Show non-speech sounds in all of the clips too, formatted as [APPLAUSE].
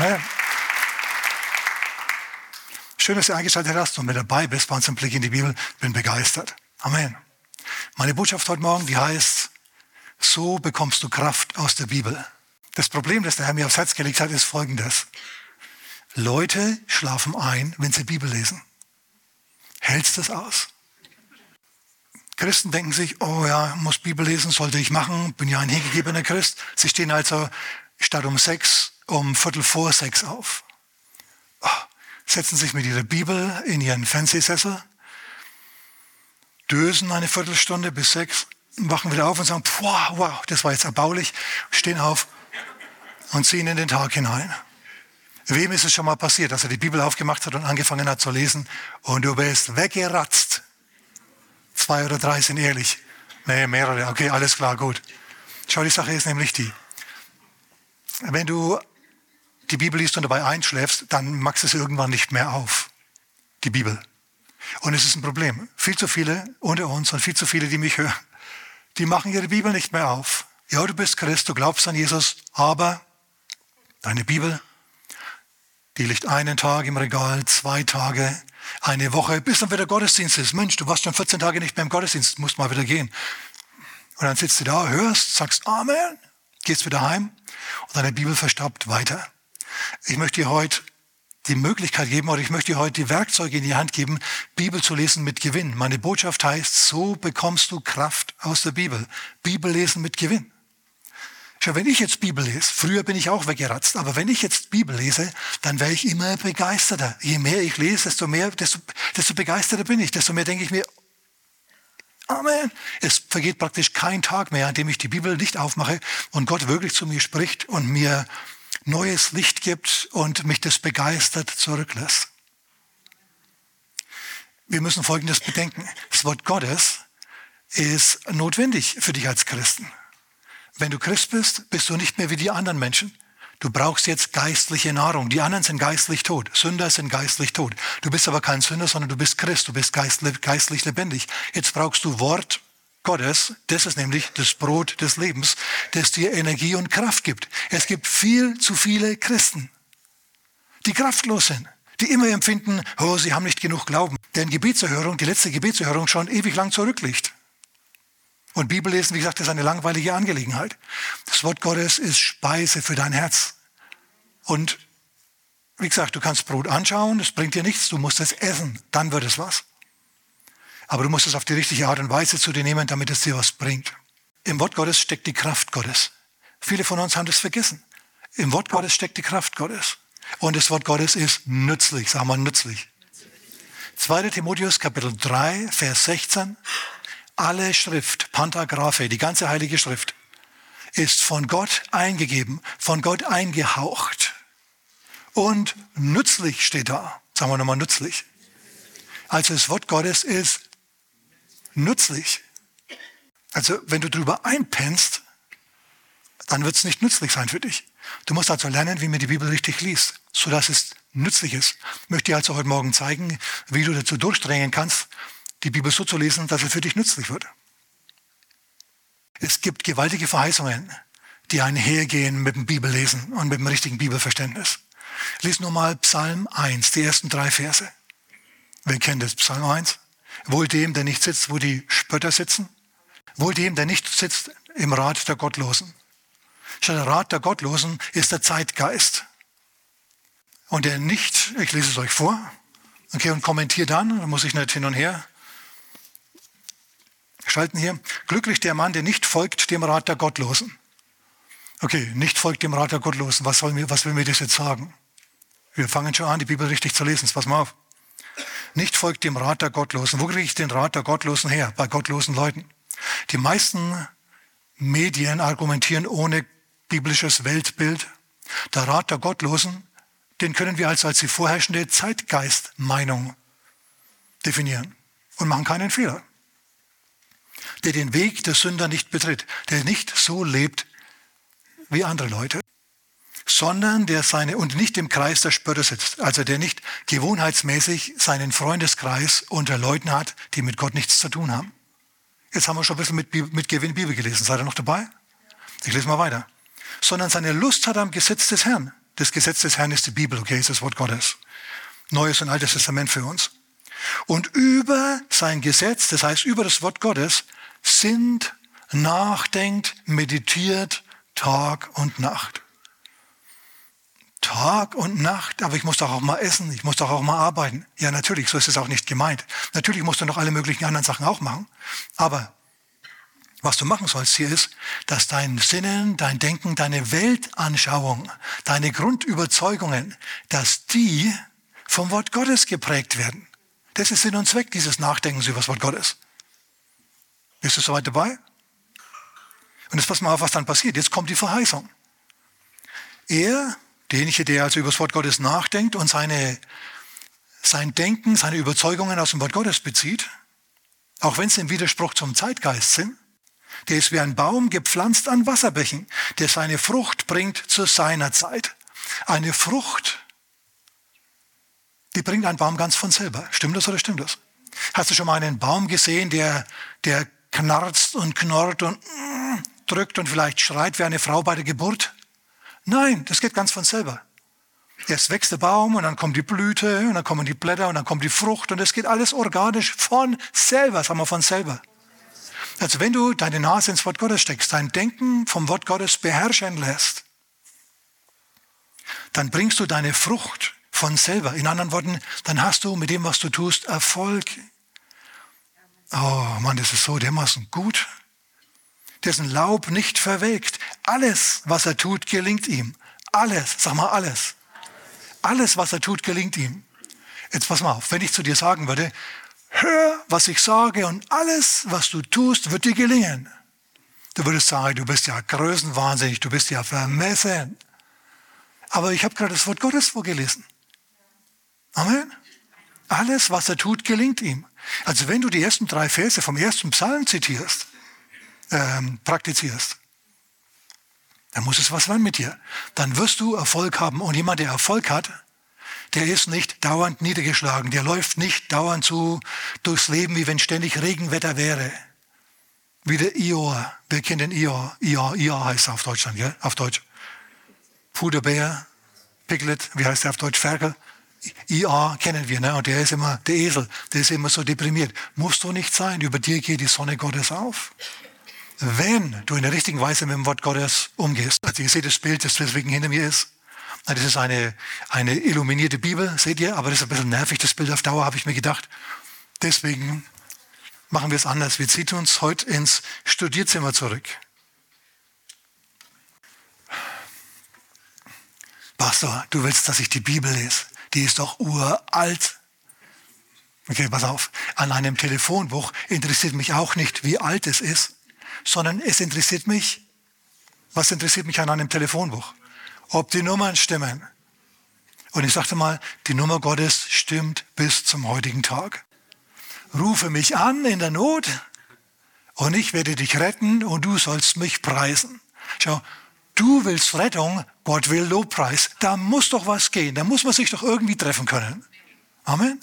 Amen. Schön, dass du eingeschaltet hast und mit dabei bist bei unserem Blick in die Bibel. Bin begeistert. Amen. Meine Botschaft heute Morgen, die heißt, so bekommst du Kraft aus der Bibel. Das Problem, das der Herr mir aufs Herz gelegt hat, ist folgendes. Leute schlafen ein, wenn sie Bibel lesen. Hältst du das aus? Christen denken sich, oh ja, muss Bibel lesen, sollte ich machen, bin ja ein hingegebener Christ. Sie stehen also statt um sechs, um Viertel vor sechs auf. Oh, setzen sich mit ihrer Bibel in ihren Fernsehsessel, dösen eine Viertelstunde bis sechs, wachen wieder auf und sagen, wow, wow, das war jetzt erbaulich, stehen auf und ziehen in den Tag hinein. Wem ist es schon mal passiert, dass er die Bibel aufgemacht hat und angefangen hat zu lesen und du bist weggeratzt? Zwei oder drei sind ehrlich. Nee, mehrere. Okay, alles klar, gut. Schau, die Sache ist nämlich die. Wenn du die Bibel liest und dabei einschläfst, dann magst du es irgendwann nicht mehr auf. Die Bibel. Und es ist ein Problem. Viel zu viele unter uns und viel zu viele, die mich hören, die machen ihre Bibel nicht mehr auf. Ja, du bist Christ, du glaubst an Jesus, aber deine Bibel, die liegt einen Tag im Regal, zwei Tage, eine Woche, bis dann wieder Gottesdienst ist. Mensch, du warst schon 14 Tage nicht mehr im Gottesdienst, musst mal wieder gehen. Und dann sitzt du da, hörst, sagst Amen, gehst wieder heim und deine Bibel verstaubt weiter. Ich möchte dir heute die Möglichkeit geben oder ich möchte dir heute die Werkzeuge in die Hand geben, Bibel zu lesen mit Gewinn. Meine Botschaft heißt, so bekommst du Kraft aus der Bibel. Bibel lesen mit Gewinn. Schau, wenn ich jetzt Bibel lese, früher bin ich auch weggeratzt, aber wenn ich jetzt Bibel lese, dann wäre ich immer begeisterter. Je mehr ich lese, desto mehr, desto, desto begeisterter bin ich, desto mehr denke ich mir, Amen. Es vergeht praktisch kein Tag mehr, an dem ich die Bibel nicht aufmache und Gott wirklich zu mir spricht und mir neues Licht gibt und mich das begeistert zurücklässt. Wir müssen Folgendes bedenken. Das Wort Gottes ist notwendig für dich als Christen. Wenn du Christ bist, bist du nicht mehr wie die anderen Menschen. Du brauchst jetzt geistliche Nahrung. Die anderen sind geistlich tot. Sünder sind geistlich tot. Du bist aber kein Sünder, sondern du bist Christ. Du bist geistlich lebendig. Jetzt brauchst du Wort Gottes. Das ist nämlich das Brot des Lebens, das dir Energie und Kraft gibt. Es gibt viel zu viele Christen, die kraftlos sind, die immer empfinden, oh, sie haben nicht genug Glauben. Deren Gebetserhörung, die letzte Gebetserhörung schon ewig lang zurückliegt. Und Bibellesen, wie gesagt, ist eine langweilige Angelegenheit. Das Wort Gottes ist Speise für dein Herz. Und wie gesagt, du kannst Brot anschauen, das bringt dir nichts, du musst es essen, dann wird es was. Aber du musst es auf die richtige Art und Weise zu dir nehmen, damit es dir was bringt. Im Wort Gottes steckt die Kraft Gottes. Viele von uns haben das vergessen. Im Wort Gottes steckt die Kraft Gottes. Und das Wort Gottes ist nützlich, sagen wir nützlich. 2. Timotheus Kapitel 3, Vers 16 alle Schrift, Pantographe, die ganze Heilige Schrift, ist von Gott eingegeben, von Gott eingehaucht. Und nützlich steht da. Sagen wir nochmal nützlich. Also das Wort Gottes ist nützlich. Also wenn du drüber einpennst, dann wird es nicht nützlich sein für dich. Du musst also lernen, wie man die Bibel richtig liest, sodass es nützlich ist. Ich möchte dir also heute Morgen zeigen, wie du dazu durchdrängen kannst, die Bibel so zu lesen, dass es für dich nützlich wird. Es gibt gewaltige Verheißungen, die einhergehen mit dem Bibellesen und mit dem richtigen Bibelverständnis. Lies nur mal Psalm 1, die ersten drei Verse. Wer kennt das? Psalm 1. Wohl dem, der nicht sitzt, wo die Spötter sitzen. Wohl dem, der nicht sitzt im Rat der Gottlosen. Der Rat der Gottlosen ist der Zeitgeist. Und der nicht, ich lese es euch vor, okay, und kommentiere dann, da muss ich nicht hin und her schalten hier, glücklich der Mann, der nicht folgt dem Rat der Gottlosen. Okay, nicht folgt dem Rat der Gottlosen. Was, soll mir, was will mir das jetzt sagen? Wir fangen schon an, die Bibel richtig zu lesen. Pass mal auf. Nicht folgt dem Rat der Gottlosen. Wo kriege ich den Rat der Gottlosen her? Bei gottlosen Leuten. Die meisten Medien argumentieren ohne biblisches Weltbild. Der Rat der Gottlosen, den können wir als, als die vorherrschende Zeitgeistmeinung definieren und machen keinen Fehler der den Weg der Sünder nicht betritt, der nicht so lebt wie andere Leute, sondern der seine, und nicht im Kreis der Spötter sitzt, also der nicht gewohnheitsmäßig seinen Freundeskreis unter Leuten hat, die mit Gott nichts zu tun haben. Jetzt haben wir schon ein bisschen mit, mit Gewinn Bibel gelesen. Seid ihr noch dabei? Ich lese mal weiter. Sondern seine Lust hat am Gesetz des Herrn. Das Gesetz des Herrn ist die Bibel, okay, ist das Wort Gottes. Neues und Altes Testament für uns. Und über sein Gesetz, das heißt über das Wort Gottes, sind, nachdenkt, meditiert Tag und Nacht. Tag und Nacht, aber ich muss doch auch mal essen, ich muss doch auch mal arbeiten. Ja, natürlich, so ist es auch nicht gemeint. Natürlich musst du noch alle möglichen anderen Sachen auch machen. Aber was du machen sollst hier ist, dass dein Sinnen, dein Denken, deine Weltanschauung, deine Grundüberzeugungen, dass die vom Wort Gottes geprägt werden. Das ist Sinn und Zweck dieses Nachdenkens über das Wort Gottes. Bist du soweit dabei? Und jetzt pass mal auf, was dann passiert. Jetzt kommt die Verheißung. Er, derjenige, der also über das Wort Gottes nachdenkt und seine, sein Denken, seine Überzeugungen aus dem Wort Gottes bezieht, auch wenn sie im Widerspruch zum Zeitgeist sind, der ist wie ein Baum gepflanzt an Wasserbächen, der seine Frucht bringt zu seiner Zeit. Eine Frucht, die bringt ein Baum ganz von selber. Stimmt das oder stimmt das? Hast du schon mal einen Baum gesehen, der, der knarzt und knorrt und mm, drückt und vielleicht schreit wie eine Frau bei der Geburt? Nein, das geht ganz von selber. Erst wächst der Baum und dann kommt die Blüte und dann kommen die Blätter und dann kommt die Frucht und es geht alles organisch von selber, sagen wir von selber. Also wenn du deine Nase ins Wort Gottes steckst, dein Denken vom Wort Gottes beherrschen lässt, dann bringst du deine Frucht von selber. In anderen Worten, dann hast du mit dem, was du tust, Erfolg. Oh Mann, das ist so dermaßen gut. Dessen Laub nicht verwelkt. Alles, was er tut, gelingt ihm. Alles, sag mal alles. Alles, was er tut, gelingt ihm. Jetzt pass mal auf, wenn ich zu dir sagen würde, hör, was ich sage und alles, was du tust, wird dir gelingen. Du würdest sagen, du bist ja größenwahnsinnig, du bist ja vermessen. Aber ich habe gerade das Wort Gottes vorgelesen. Amen. Alles, was er tut, gelingt ihm. Also wenn du die ersten drei Verse vom ersten Psalm zitierst, ähm, praktizierst, dann muss es was sein mit dir. Dann wirst du Erfolg haben. Und jemand, der Erfolg hat, der ist nicht dauernd niedergeschlagen, der läuft nicht dauernd so durchs Leben, wie wenn ständig Regenwetter wäre. Wie der Ior, wir kennen den Ior, Ior, Ior heißt er auf Deutschland, ja? auf Deutsch. Puderbär, Piglet, wie heißt er auf Deutsch, Ferkel. IA kennen wir, ne? und der ist immer, der Esel, der ist immer so deprimiert. Musst du nicht sein, über dir geht die Sonne Gottes auf. Wenn du in der richtigen Weise mit dem Wort Gottes umgehst, also ihr seht das Bild, das deswegen hinter mir ist, das ist eine, eine illuminierte Bibel, seht ihr, aber das ist ein bisschen nervig, das Bild auf Dauer, habe ich mir gedacht. Deswegen machen wir es anders. Wir ziehen uns heute ins Studierzimmer zurück. Pastor, du willst, dass ich die Bibel lese. Die ist doch uralt. Okay, pass auf. An einem Telefonbuch interessiert mich auch nicht, wie alt es ist, sondern es interessiert mich, was interessiert mich an einem Telefonbuch? ob die Nummern stimmen. Und ich sagte mal, die Nummer Gottes stimmt bis zum heutigen Tag. Rufe mich an in der Not und ich werde dich retten und du sollst mich preisen. Schau, du willst Rettung, Gott will Lobpreis. Da muss doch was gehen, da muss man sich doch irgendwie treffen können. Amen.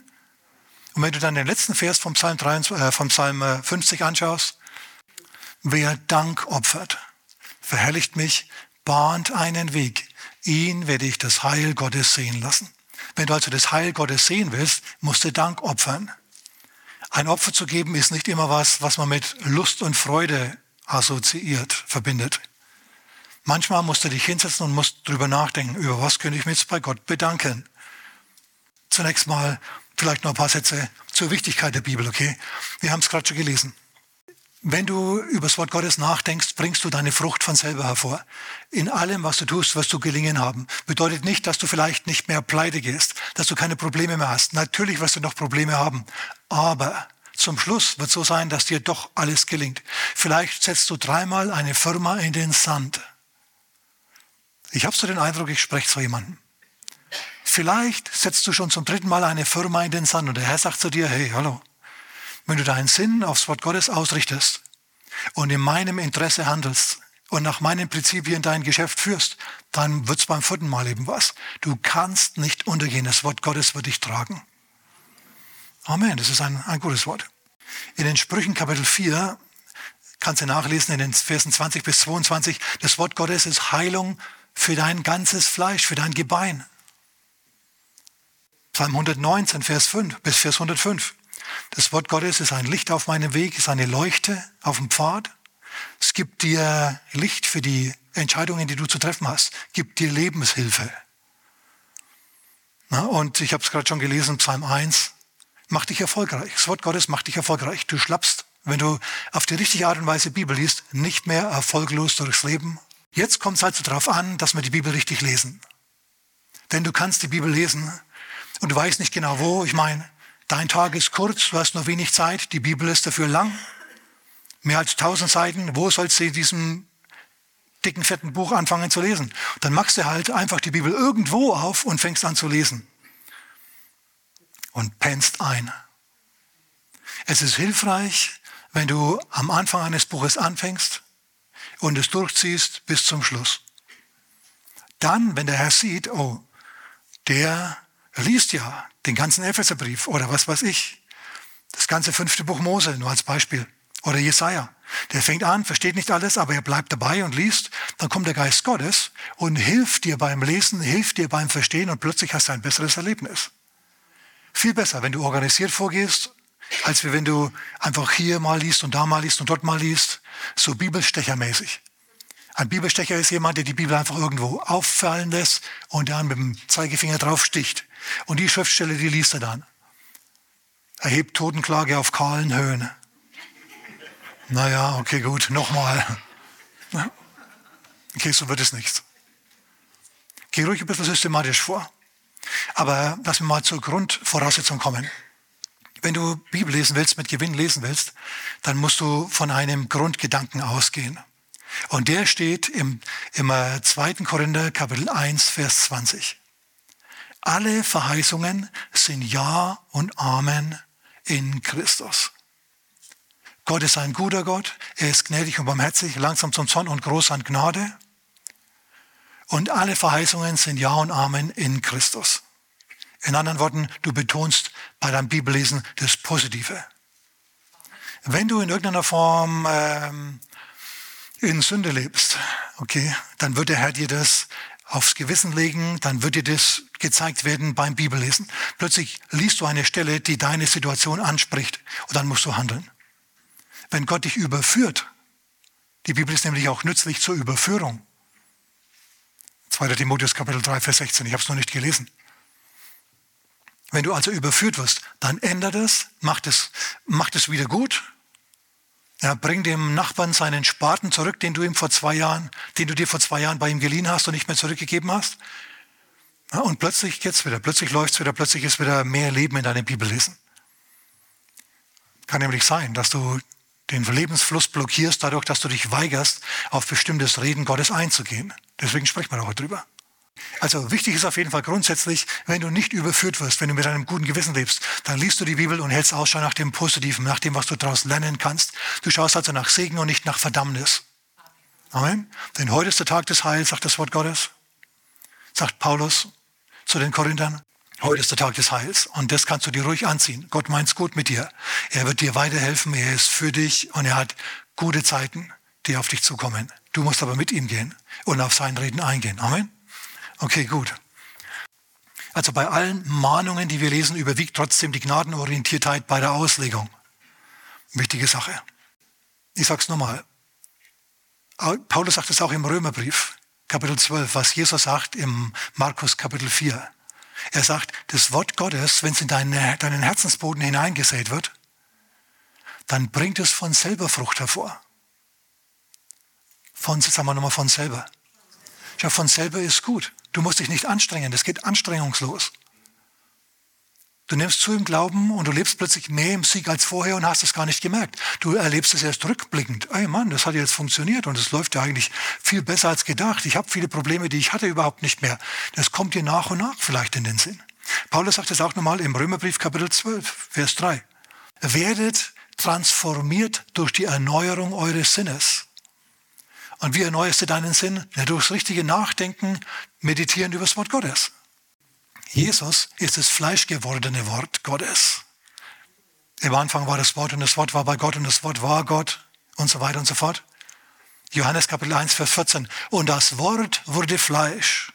Und wenn du dann den letzten Vers vom Psalm, 23, äh, vom Psalm 50 äh, anschaust, wer Dank opfert, verherrlicht mich, bahnt einen Weg ihn werde ich das Heil Gottes sehen lassen. Wenn du also das Heil Gottes sehen willst, musst du Dank opfern. Ein Opfer zu geben ist nicht immer was, was man mit Lust und Freude assoziiert, verbindet. Manchmal musst du dich hinsetzen und musst drüber nachdenken, über was könnte ich mich jetzt bei Gott bedanken. Zunächst mal vielleicht noch ein paar Sätze zur Wichtigkeit der Bibel, okay? Wir haben es gerade schon gelesen. Wenn du über das Wort Gottes nachdenkst, bringst du deine Frucht von selber hervor. In allem, was du tust, wirst du gelingen haben. Bedeutet nicht, dass du vielleicht nicht mehr pleite gehst, dass du keine Probleme mehr hast. Natürlich wirst du noch Probleme haben. Aber zum Schluss wird so sein, dass dir doch alles gelingt. Vielleicht setzt du dreimal eine Firma in den Sand. Ich habe so den Eindruck, ich spreche zu jemandem. Vielleicht setzt du schon zum dritten Mal eine Firma in den Sand und der Herr sagt zu dir, hey, hallo, wenn du deinen Sinn aufs Wort Gottes ausrichtest und in meinem Interesse handelst und nach meinen Prinzipien dein Geschäft führst, dann wird es beim vierten Mal eben was. Du kannst nicht untergehen. Das Wort Gottes wird dich tragen. Amen. Das ist ein, ein gutes Wort. In den Sprüchen Kapitel 4 kannst du nachlesen in den Versen 20 bis 22. Das Wort Gottes ist Heilung für dein ganzes Fleisch, für dein Gebein. Psalm 119, Vers 5 bis Vers 105. Das Wort Gottes ist ein Licht auf meinem Weg, ist eine Leuchte auf dem Pfad. Es gibt dir Licht für die Entscheidungen, die du zu treffen hast, gibt dir Lebenshilfe. Na, und ich habe es gerade schon gelesen, Psalm 1, mach dich erfolgreich. Das Wort Gottes macht dich erfolgreich. Du schlappst, wenn du auf die richtige Art und Weise Bibel liest, nicht mehr erfolglos durchs Leben. Jetzt kommt es also darauf an, dass wir die Bibel richtig lesen. Denn du kannst die Bibel lesen und du weißt nicht genau wo. Ich meine, dein Tag ist kurz, du hast nur wenig Zeit, die Bibel ist dafür lang. Mehr als tausend Seiten. Wo sollst du in diesem dicken, fetten Buch anfangen zu lesen? Dann machst du halt einfach die Bibel irgendwo auf und fängst an zu lesen. Und pennst ein. Es ist hilfreich, wenn du am Anfang eines Buches anfängst und es durchziehst bis zum Schluss. Dann, wenn der Herr sieht, oh, der liest ja den ganzen Epheserbrief oder was weiß ich, das ganze fünfte Buch Mose, nur als Beispiel, oder Jesaja. Der fängt an, versteht nicht alles, aber er bleibt dabei und liest. Dann kommt der Geist Gottes und hilft dir beim Lesen, hilft dir beim Verstehen und plötzlich hast du ein besseres Erlebnis. Viel besser, wenn du organisiert vorgehst, als wenn du einfach hier mal liest und da mal liest und dort mal liest, so bibelstechermäßig. Ein Bibelstecher ist jemand, der die Bibel einfach irgendwo auffallen lässt und dann mit dem Zeigefinger drauf sticht. Und die Schriftstelle, die liest er dann. Erhebt Totenklage auf kahlen Höhen. Naja, okay, gut, nochmal. Okay, so wird es nicht. Geh ruhig ein bisschen systematisch vor. Aber lass mir mal zur Grundvoraussetzung kommen. Wenn du Bibel lesen willst, mit Gewinn lesen willst, dann musst du von einem Grundgedanken ausgehen. Und der steht im, im 2. Äh, Korinther Kapitel 1, Vers 20. Alle Verheißungen sind Ja und Amen in Christus. Gott ist ein guter Gott, er ist gnädig und barmherzig, langsam zum Zorn und groß an Gnade. Und alle Verheißungen sind Ja und Amen in Christus. In anderen Worten, du betonst bei deinem Bibellesen das Positive. Wenn du in irgendeiner Form ähm, in Sünde lebst, okay, dann wird der Herr dir das aufs Gewissen legen, dann wird dir das gezeigt werden beim Bibellesen. Plötzlich liest du eine Stelle, die deine Situation anspricht und dann musst du handeln. Wenn Gott dich überführt, die Bibel ist nämlich auch nützlich zur Überführung. 2. Timotheus Kapitel 3, Vers 16, ich habe es noch nicht gelesen. Wenn du also überführt wirst, dann ändert es, macht es, macht es wieder gut ja, bring dem Nachbarn seinen Spaten zurück, den du ihm vor zwei Jahren, den du dir vor zwei Jahren bei ihm geliehen hast und nicht mehr zurückgegeben hast. Ja, und plötzlich geht's wieder, plötzlich läuft's wieder, plötzlich ist wieder mehr Leben in deinem Bibellesen. Kann nämlich sein, dass du den Lebensfluss blockierst, dadurch, dass du dich weigerst, auf bestimmtes Reden Gottes einzugehen. Deswegen sprechen wir heute drüber. Also wichtig ist auf jeden Fall grundsätzlich, wenn du nicht überführt wirst, wenn du mit einem guten Gewissen lebst, dann liest du die Bibel und hältst Ausschau nach dem Positiven, nach dem, was du daraus lernen kannst. Du schaust also nach Segen und nicht nach Verdammnis. Amen. Denn heute ist der Tag des Heils, sagt das Wort Gottes. Sagt Paulus zu den Korinthern. Heute ist der Tag des Heils und das kannst du dir ruhig anziehen. Gott meint's gut mit dir. Er wird dir weiterhelfen, er ist für dich und er hat gute Zeiten, die auf dich zukommen. Du musst aber mit ihm gehen und auf sein Reden eingehen. Amen. Okay, gut. Also bei allen Mahnungen, die wir lesen, überwiegt trotzdem die Gnadenorientiertheit bei der Auslegung. Wichtige Sache. Ich sage es nochmal. Paulus sagt es auch im Römerbrief, Kapitel 12, was Jesus sagt im Markus Kapitel 4. Er sagt, das Wort Gottes, wenn es in deine, deinen Herzensboden hineingesät wird, dann bringt es von selber Frucht hervor. Von, sagen wir nochmal, von selber. Ja, von selber ist gut. Du musst dich nicht anstrengen, das geht anstrengungslos. Du nimmst zu im Glauben und du lebst plötzlich mehr im Sieg als vorher und hast es gar nicht gemerkt. Du erlebst es erst rückblickend. Ey Mann, das hat jetzt funktioniert und es läuft ja eigentlich viel besser als gedacht. Ich habe viele Probleme, die ich hatte, überhaupt nicht mehr. Das kommt dir nach und nach vielleicht in den Sinn. Paulus sagt es auch nochmal im Römerbrief Kapitel 12, Vers 3. Werdet transformiert durch die Erneuerung eures Sinnes. Und wie erneuerst du deinen Sinn? Ja, durchs richtige Nachdenken, meditieren über das Wort Gottes. Jesus ist das fleischgewordene Wort Gottes. Im Anfang war das Wort und das Wort war bei Gott und das Wort war Gott und so weiter und so fort. Johannes Kapitel 1, Vers 14. Und das Wort wurde Fleisch.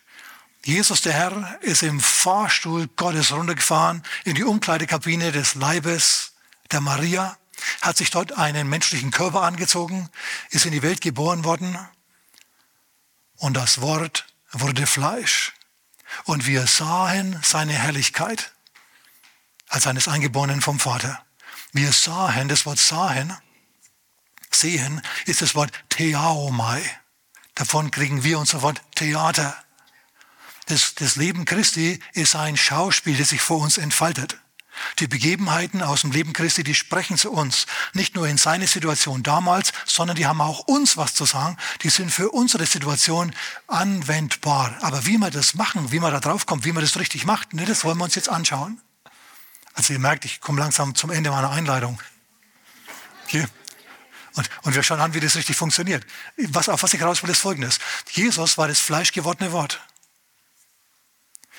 Jesus, der Herr, ist im Fahrstuhl Gottes runtergefahren in die Umkleidekabine des Leibes der Maria, hat sich dort einen menschlichen Körper angezogen, ist in die Welt geboren worden und das Wort wurde Fleisch. Und wir sahen seine Herrlichkeit als eines Eingeborenen vom Vater. Wir sahen, das Wort sahen, sehen, ist das Wort Theaomai. Davon kriegen wir unser Wort Theater. Das, das Leben Christi ist ein Schauspiel, das sich vor uns entfaltet. Die Begebenheiten aus dem Leben Christi, die sprechen zu uns. Nicht nur in seine Situation damals, sondern die haben auch uns was zu sagen. Die sind für unsere Situation anwendbar. Aber wie wir das machen, wie man da drauf kommt, wie man das richtig macht, ne, das wollen wir uns jetzt anschauen. Also ihr merkt, ich komme langsam zum Ende meiner Einleitung. Hier. Und, und wir schauen an, wie das richtig funktioniert. Was, auf was ich raus will, ist folgendes. Jesus war das fleischgewordene Wort.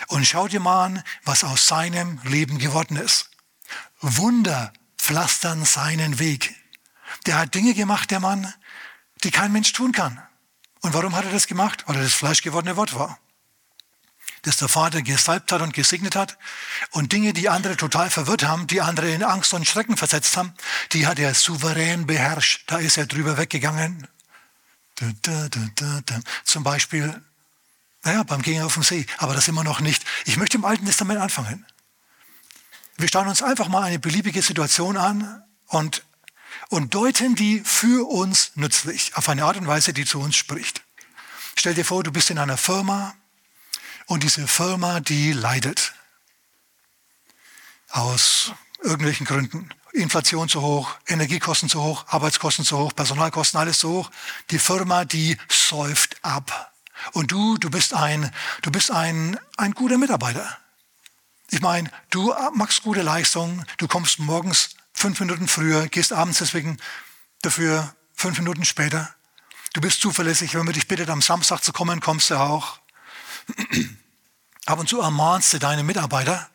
Und schau dir mal an, was aus seinem Leben geworden ist. Wunder pflastern seinen Weg. Der hat Dinge gemacht, der Mann, die kein Mensch tun kann. Und warum hat er das gemacht? Weil er das fleischgewordene Wort war. Das der Vater gesalbt hat und gesegnet hat. Und Dinge, die andere total verwirrt haben, die andere in Angst und Schrecken versetzt haben, die hat er souverän beherrscht. Da ist er drüber weggegangen. Zum Beispiel naja, beim Gehen auf dem See. Aber das immer noch nicht. Ich möchte im Alten Testament anfangen. Wir schauen uns einfach mal eine beliebige Situation an und, und deuten die für uns nützlich, auf eine Art und Weise, die zu uns spricht. Stell dir vor, du bist in einer Firma und diese Firma, die leidet. Aus irgendwelchen Gründen. Inflation zu hoch, Energiekosten zu hoch, Arbeitskosten zu hoch, Personalkosten, alles zu hoch. Die Firma, die säuft ab. Und du, du bist ein, du bist ein, ein guter Mitarbeiter. Ich meine, du machst gute Leistungen, du kommst morgens fünf Minuten früher, gehst abends deswegen dafür fünf Minuten später. Du bist zuverlässig, wenn man dich bittet, am Samstag zu kommen, kommst du auch. Ab und zu ermahnst du deine Mitarbeiter.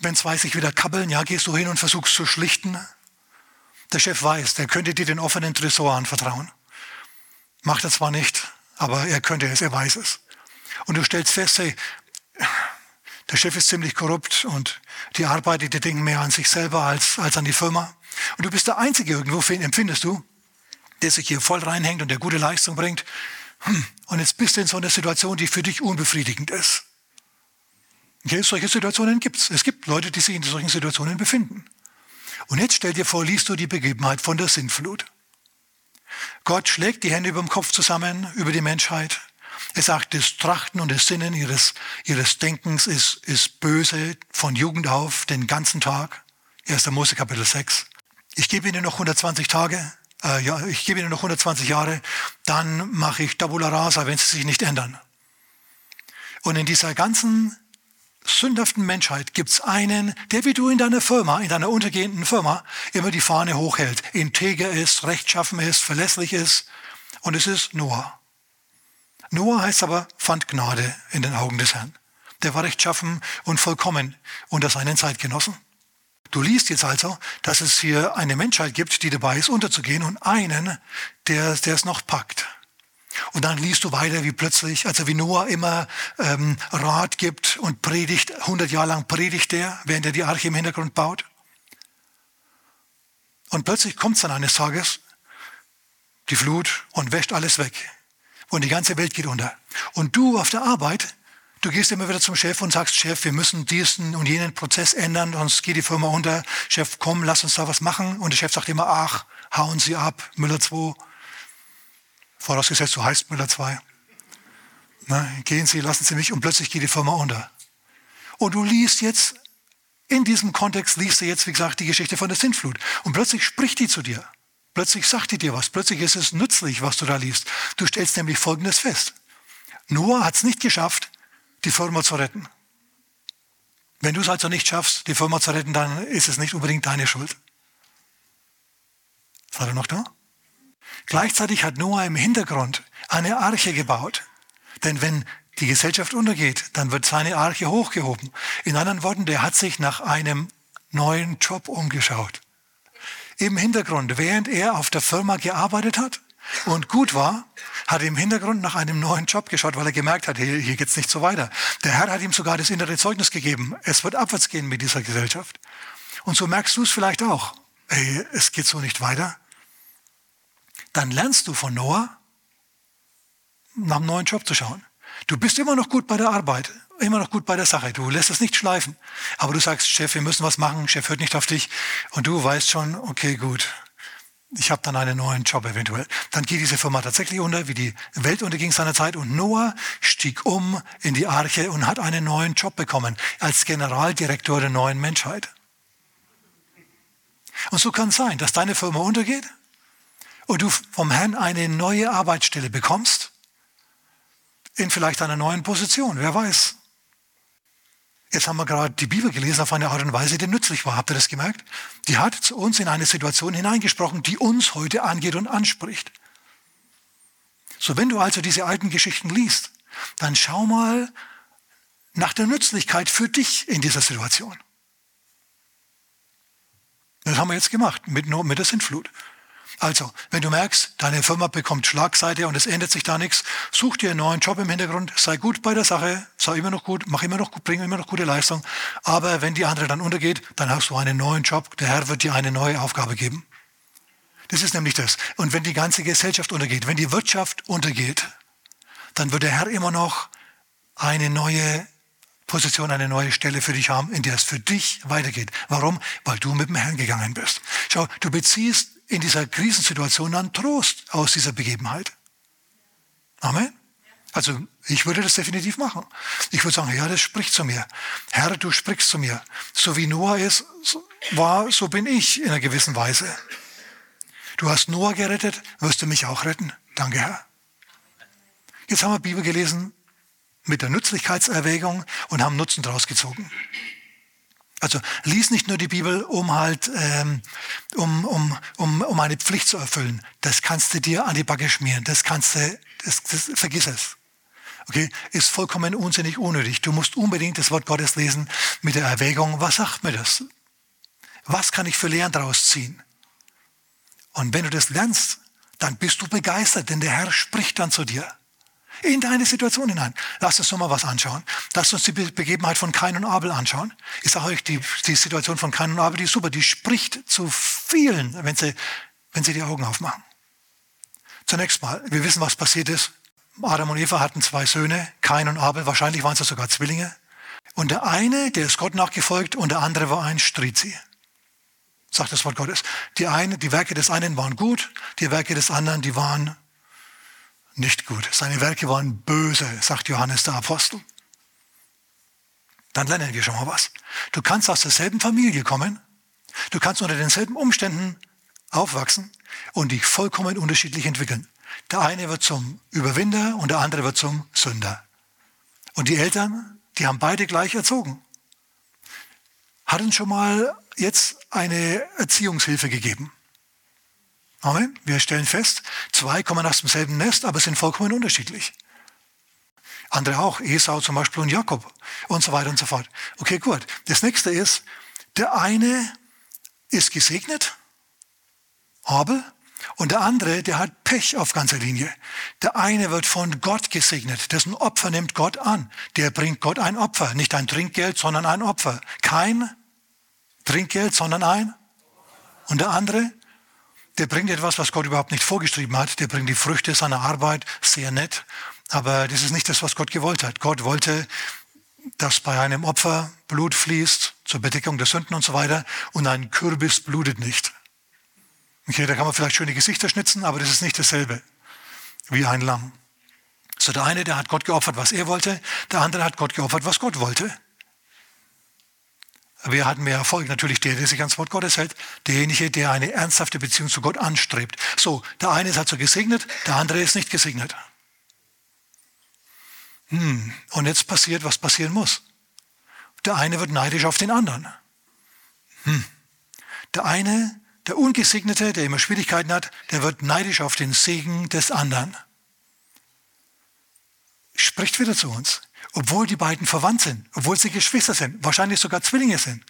Wenn zwei sich wieder kabbeln, ja, gehst du hin und versuchst zu schlichten. Der Chef weiß, der könnte dir den offenen Tresor anvertrauen. Macht er zwar nicht, aber er könnte es, er weiß es. Und du stellst fest, hey, der Chef ist ziemlich korrupt und die Arbeiter, die denken mehr an sich selber als, als an die Firma. Und du bist der Einzige irgendwo, empfindest du, der sich hier voll reinhängt und der gute Leistung bringt. Hm, und jetzt bist du in so einer Situation, die für dich unbefriedigend ist. Okay, solche Situationen gibt es. Es gibt Leute, die sich in solchen Situationen befinden. Und jetzt stell dir vor, liest du die Begebenheit von der Sintflut. Gott schlägt die Hände über dem Kopf zusammen, über die Menschheit. Er sagt, das Trachten und das Sinnen ihres, ihres Denkens ist, ist böse von Jugend auf, den ganzen Tag. 1. Mose Kapitel 6. Ich gebe ihnen noch 120 Tage, äh, ja, ich gebe ihnen noch 120 Jahre, dann mache ich Tabula Rasa, wenn sie sich nicht ändern. Und in dieser ganzen sündhaften Menschheit gibt es einen, der wie du in deiner Firma, in deiner untergehenden Firma, immer die Fahne hochhält, integer ist, rechtschaffen ist, verlässlich ist. Und es ist Noah. Noah heißt aber, fand Gnade in den Augen des Herrn. Der war rechtschaffen und vollkommen unter seinen Zeitgenossen. Du liest jetzt also, dass es hier eine Menschheit gibt, die dabei ist, unterzugehen und einen, der, der es noch packt. Und dann liest du weiter, wie plötzlich, also wie Noah immer ähm, Rat gibt und predigt, 100 Jahre lang predigt er, während er die Arche im Hintergrund baut. Und plötzlich kommt es dann eines Tages, die Flut und wäscht alles weg. Und die ganze Welt geht unter. Und du auf der Arbeit, du gehst immer wieder zum Chef und sagst, Chef, wir müssen diesen und jenen Prozess ändern, sonst geht die Firma unter. Chef, komm, lass uns da was machen. Und der Chef sagt immer, ach, hauen Sie ab, Müller 2. Vorausgesetzt, du heißt Müller 2. Na, gehen Sie, lassen Sie mich und plötzlich geht die Firma unter. Und du liest jetzt, in diesem Kontext liest du jetzt, wie gesagt, die Geschichte von der Sintflut. Und plötzlich spricht die zu dir. Plötzlich sagt die dir was. Plötzlich ist es nützlich, was du da liest. Du stellst nämlich Folgendes fest. Noah hat es nicht geschafft, die Firma zu retten. Wenn du es also nicht schaffst, die Firma zu retten, dann ist es nicht unbedingt deine Schuld. Seid ihr noch da? Gleichzeitig hat Noah im Hintergrund eine Arche gebaut. Denn wenn die Gesellschaft untergeht, dann wird seine Arche hochgehoben. In anderen Worten, der hat sich nach einem neuen Job umgeschaut. Im Hintergrund, während er auf der Firma gearbeitet hat, und gut war, hat im Hintergrund nach einem neuen Job geschaut, weil er gemerkt hat, hier, hier geht's nicht so weiter. Der Herr hat ihm sogar das innere Zeugnis gegeben. Es wird abwärts gehen mit dieser Gesellschaft. Und so merkst du es vielleicht auch. Ey, es geht so nicht weiter. Dann lernst du von Noah, nach einem neuen Job zu schauen. Du bist immer noch gut bei der Arbeit, immer noch gut bei der Sache. Du lässt es nicht schleifen. Aber du sagst, Chef, wir müssen was machen, Chef hört nicht auf dich. Und du weißt schon, okay, gut, ich habe dann einen neuen Job eventuell. Dann geht diese Firma tatsächlich unter, wie die Welt unterging seiner Zeit. Und Noah stieg um in die Arche und hat einen neuen Job bekommen als Generaldirektor der neuen Menschheit. Und so kann es sein, dass deine Firma untergeht und du vom Herrn eine neue Arbeitsstelle bekommst in vielleicht einer neuen Position. Wer weiß. Jetzt haben wir gerade die Bibel gelesen auf eine Art und Weise, die nützlich war. Habt ihr das gemerkt? Die hat zu uns in eine Situation hineingesprochen, die uns heute angeht und anspricht. So, wenn du also diese alten Geschichten liest, dann schau mal nach der Nützlichkeit für dich in dieser Situation. Das haben wir jetzt gemacht mit, mit der Sintflut. Also, wenn du merkst, deine Firma bekommt Schlagseite und es ändert sich da nichts, such dir einen neuen Job im Hintergrund, sei gut bei der Sache, sei immer noch gut, mach immer noch gut, bring immer noch gute Leistung. Aber wenn die andere dann untergeht, dann hast du einen neuen Job, der Herr wird dir eine neue Aufgabe geben. Das ist nämlich das. Und wenn die ganze Gesellschaft untergeht, wenn die Wirtschaft untergeht, dann wird der Herr immer noch eine neue Position, eine neue Stelle für dich haben, in der es für dich weitergeht. Warum? Weil du mit dem Herrn gegangen bist. Schau, du beziehst in dieser Krisensituation dann Trost aus dieser Begebenheit. Amen. Also ich würde das definitiv machen. Ich würde sagen, ja, das spricht zu mir. Herr, du sprichst zu mir. So wie Noah es war, so bin ich in einer gewissen Weise. Du hast Noah gerettet, wirst du mich auch retten. Danke, Herr. Jetzt haben wir Bibel gelesen mit der Nützlichkeitserwägung und haben Nutzen daraus gezogen. Also lies nicht nur die Bibel, um halt, ähm, um, um, um, um eine Pflicht zu erfüllen. Das kannst du dir an die Backe schmieren. Das kannst du, das, das, vergiss es. Okay, ist vollkommen unsinnig, unnötig. Du musst unbedingt das Wort Gottes lesen mit der Erwägung, was sagt mir das? Was kann ich für Lehren daraus ziehen? Und wenn du das lernst, dann bist du begeistert, denn der Herr spricht dann zu dir in deine Situation hinein. Lass uns noch mal was anschauen. Lass uns die Begebenheit von Kain und Abel anschauen. Ich sage euch, die, die Situation von Kain und Abel, die ist super. Die spricht zu vielen, wenn sie, wenn sie die Augen aufmachen. Zunächst mal, wir wissen, was passiert ist. Adam und Eva hatten zwei Söhne, Kain und Abel. Wahrscheinlich waren es sogar Zwillinge. Und der eine, der ist Gott nachgefolgt, und der andere war ein Strizi. Sagt das Wort Gottes. Die eine, die Werke des einen waren gut, die Werke des anderen, die waren nicht gut. Seine Werke waren böse, sagt Johannes der Apostel. Dann lernen wir schon mal was. Du kannst aus derselben Familie kommen, du kannst unter denselben Umständen aufwachsen und dich vollkommen unterschiedlich entwickeln. Der eine wird zum Überwinder und der andere wird zum Sünder. Und die Eltern, die haben beide gleich erzogen. Hat uns schon mal jetzt eine Erziehungshilfe gegeben. Amen. Wir stellen fest, zwei kommen aus demselben Nest, aber sind vollkommen unterschiedlich. Andere auch, Esau zum Beispiel und Jakob und so weiter und so fort. Okay, gut. Das nächste ist, der eine ist gesegnet, Abel, und der andere, der hat Pech auf ganzer Linie. Der eine wird von Gott gesegnet, dessen Opfer nimmt Gott an. Der bringt Gott ein Opfer, nicht ein Trinkgeld, sondern ein Opfer. Kein Trinkgeld, sondern ein. Und der andere, der bringt etwas, was Gott überhaupt nicht vorgeschrieben hat. Der bringt die Früchte seiner Arbeit, sehr nett. Aber das ist nicht das, was Gott gewollt hat. Gott wollte, dass bei einem Opfer Blut fließt zur Bedeckung der Sünden und so weiter und ein Kürbis blutet nicht. Okay, da kann man vielleicht schöne Gesichter schnitzen, aber das ist nicht dasselbe wie ein Lamm. So der eine, der hat Gott geopfert, was er wollte, der andere hat Gott geopfert, was Gott wollte. Wer hat mehr Erfolg? Natürlich der, der sich ans Wort Gottes hält. Derjenige, der eine ernsthafte Beziehung zu Gott anstrebt. So, der eine ist halt so gesegnet, der andere ist nicht gesegnet. Hm. Und jetzt passiert, was passieren muss. Der eine wird neidisch auf den anderen. Hm. Der eine, der Ungesegnete, der immer Schwierigkeiten hat, der wird neidisch auf den Segen des anderen. Spricht wieder zu uns obwohl die beiden verwandt sind, obwohl sie Geschwister sind, wahrscheinlich sogar Zwillinge sind,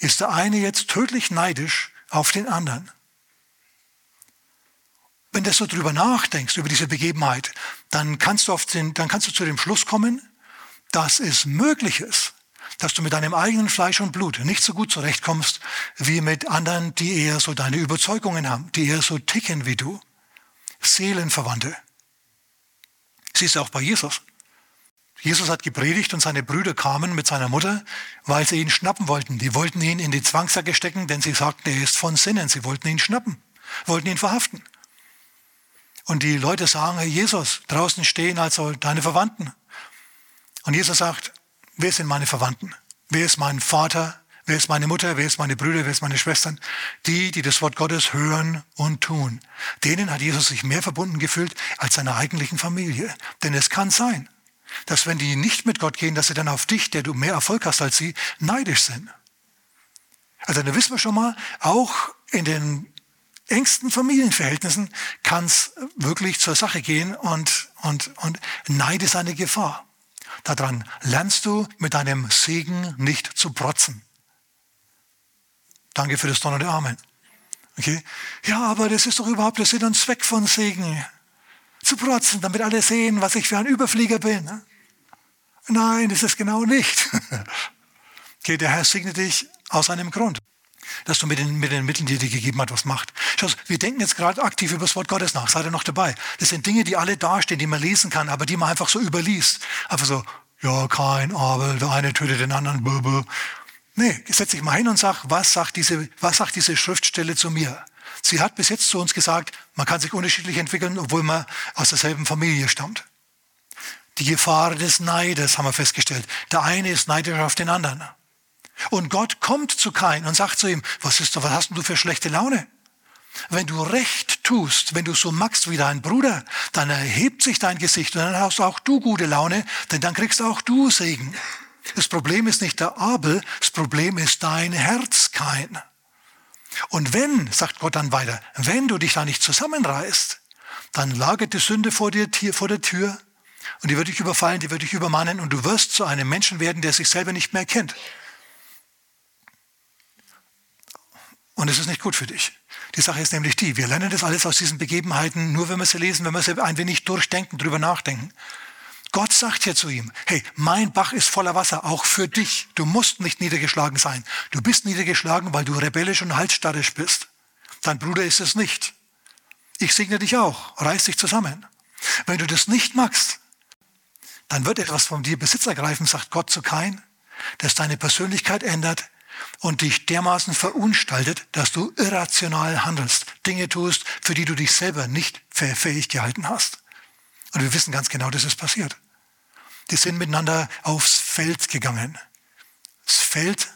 ist der eine jetzt tödlich neidisch auf den anderen. wenn du so drüber nachdenkst, über diese Begebenheit, dann kannst du, auf den, dann kannst du zu dem Schluss kommen, dass es möglich ist, dass du mit deinem eigenen Fleisch und Blut nicht so gut zurechtkommst wie mit anderen, die eher so deine Überzeugungen haben, die eher so ticken wie du. Seelenverwandte. Siehst du auch bei Jesus. Jesus hat gepredigt und seine Brüder kamen mit seiner Mutter, weil sie ihn schnappen wollten. Die wollten ihn in die Zwangsjacke stecken, denn sie sagten, er ist von Sinnen. Sie wollten ihn schnappen, wollten ihn verhaften. Und die Leute sagen, Herr Jesus, draußen stehen also deine Verwandten. Und Jesus sagt, wer sind meine Verwandten? Wer ist mein Vater? Wer ist meine Mutter? Wer ist meine Brüder? Wer ist meine Schwestern? Die, die das Wort Gottes hören und tun. Denen hat Jesus sich mehr verbunden gefühlt als seiner eigentlichen Familie. Denn es kann sein, dass wenn die nicht mit Gott gehen, dass sie dann auf dich, der du mehr Erfolg hast als sie, neidisch sind. Also dann wissen wir schon mal, auch in den engsten Familienverhältnissen kann es wirklich zur Sache gehen und, und, und Neid ist eine Gefahr. Daran lernst du mit deinem Segen nicht zu protzen. Danke für das donnernde Amen. Okay? Ja, aber das ist doch überhaupt der Sinn und Zweck von Segen. Zu protzen, damit alle sehen, was ich für ein Überflieger bin. Ne? Nein, das ist genau nicht. [LAUGHS] Okay, der Herr segne dich aus einem Grund dass du mit den, mit den Mitteln, die dir gegeben hat, was macht. Schau, wir denken jetzt gerade aktiv über das Wort Gottes nach. Seid ihr noch dabei? Das sind Dinge, die alle dastehen, die man lesen kann, aber die man einfach so überliest. Einfach so, ja, kein Abel, der eine tötet den anderen, bö, Nee, setz dich mal hin und sag, was sagt diese, was sagt diese Schriftstelle zu mir? Sie hat bis jetzt zu uns gesagt, man kann sich unterschiedlich entwickeln, obwohl man aus derselben Familie stammt. Die Gefahr des Neides haben wir festgestellt. Der eine ist neidisch auf den anderen. Und Gott kommt zu Kain und sagt zu ihm, was, ist, was hast du für schlechte Laune? Wenn du recht tust, wenn du so magst wie dein Bruder, dann erhebt sich dein Gesicht und dann hast auch du gute Laune, denn dann kriegst auch du Segen. Das Problem ist nicht der Abel, das Problem ist dein Herz, Kain. Und wenn, sagt Gott dann weiter, wenn du dich da nicht zusammenreißt, dann lagert die Sünde vor, dir, vor der Tür und die wird dich überfallen, die wird dich übermannen und du wirst zu einem Menschen werden, der sich selber nicht mehr kennt. Und es ist nicht gut für dich. Die Sache ist nämlich die, wir lernen das alles aus diesen Begebenheiten, nur wenn wir sie lesen, wenn wir sie ein wenig durchdenken, drüber nachdenken. Gott sagt hier zu ihm, hey, mein Bach ist voller Wasser, auch für dich. Du musst nicht niedergeschlagen sein. Du bist niedergeschlagen, weil du rebellisch und halsstarrisch bist. Dein Bruder ist es nicht. Ich segne dich auch, reiß dich zusammen. Wenn du das nicht magst, dann wird etwas von dir Besitz ergreifen, sagt Gott zu Kain, das deine Persönlichkeit ändert, und dich dermaßen verunstaltet, dass du irrational handelst, Dinge tust, für die du dich selber nicht fähig gehalten hast. Und wir wissen ganz genau, dass es passiert. Die sind miteinander aufs Feld gegangen. Das Feld,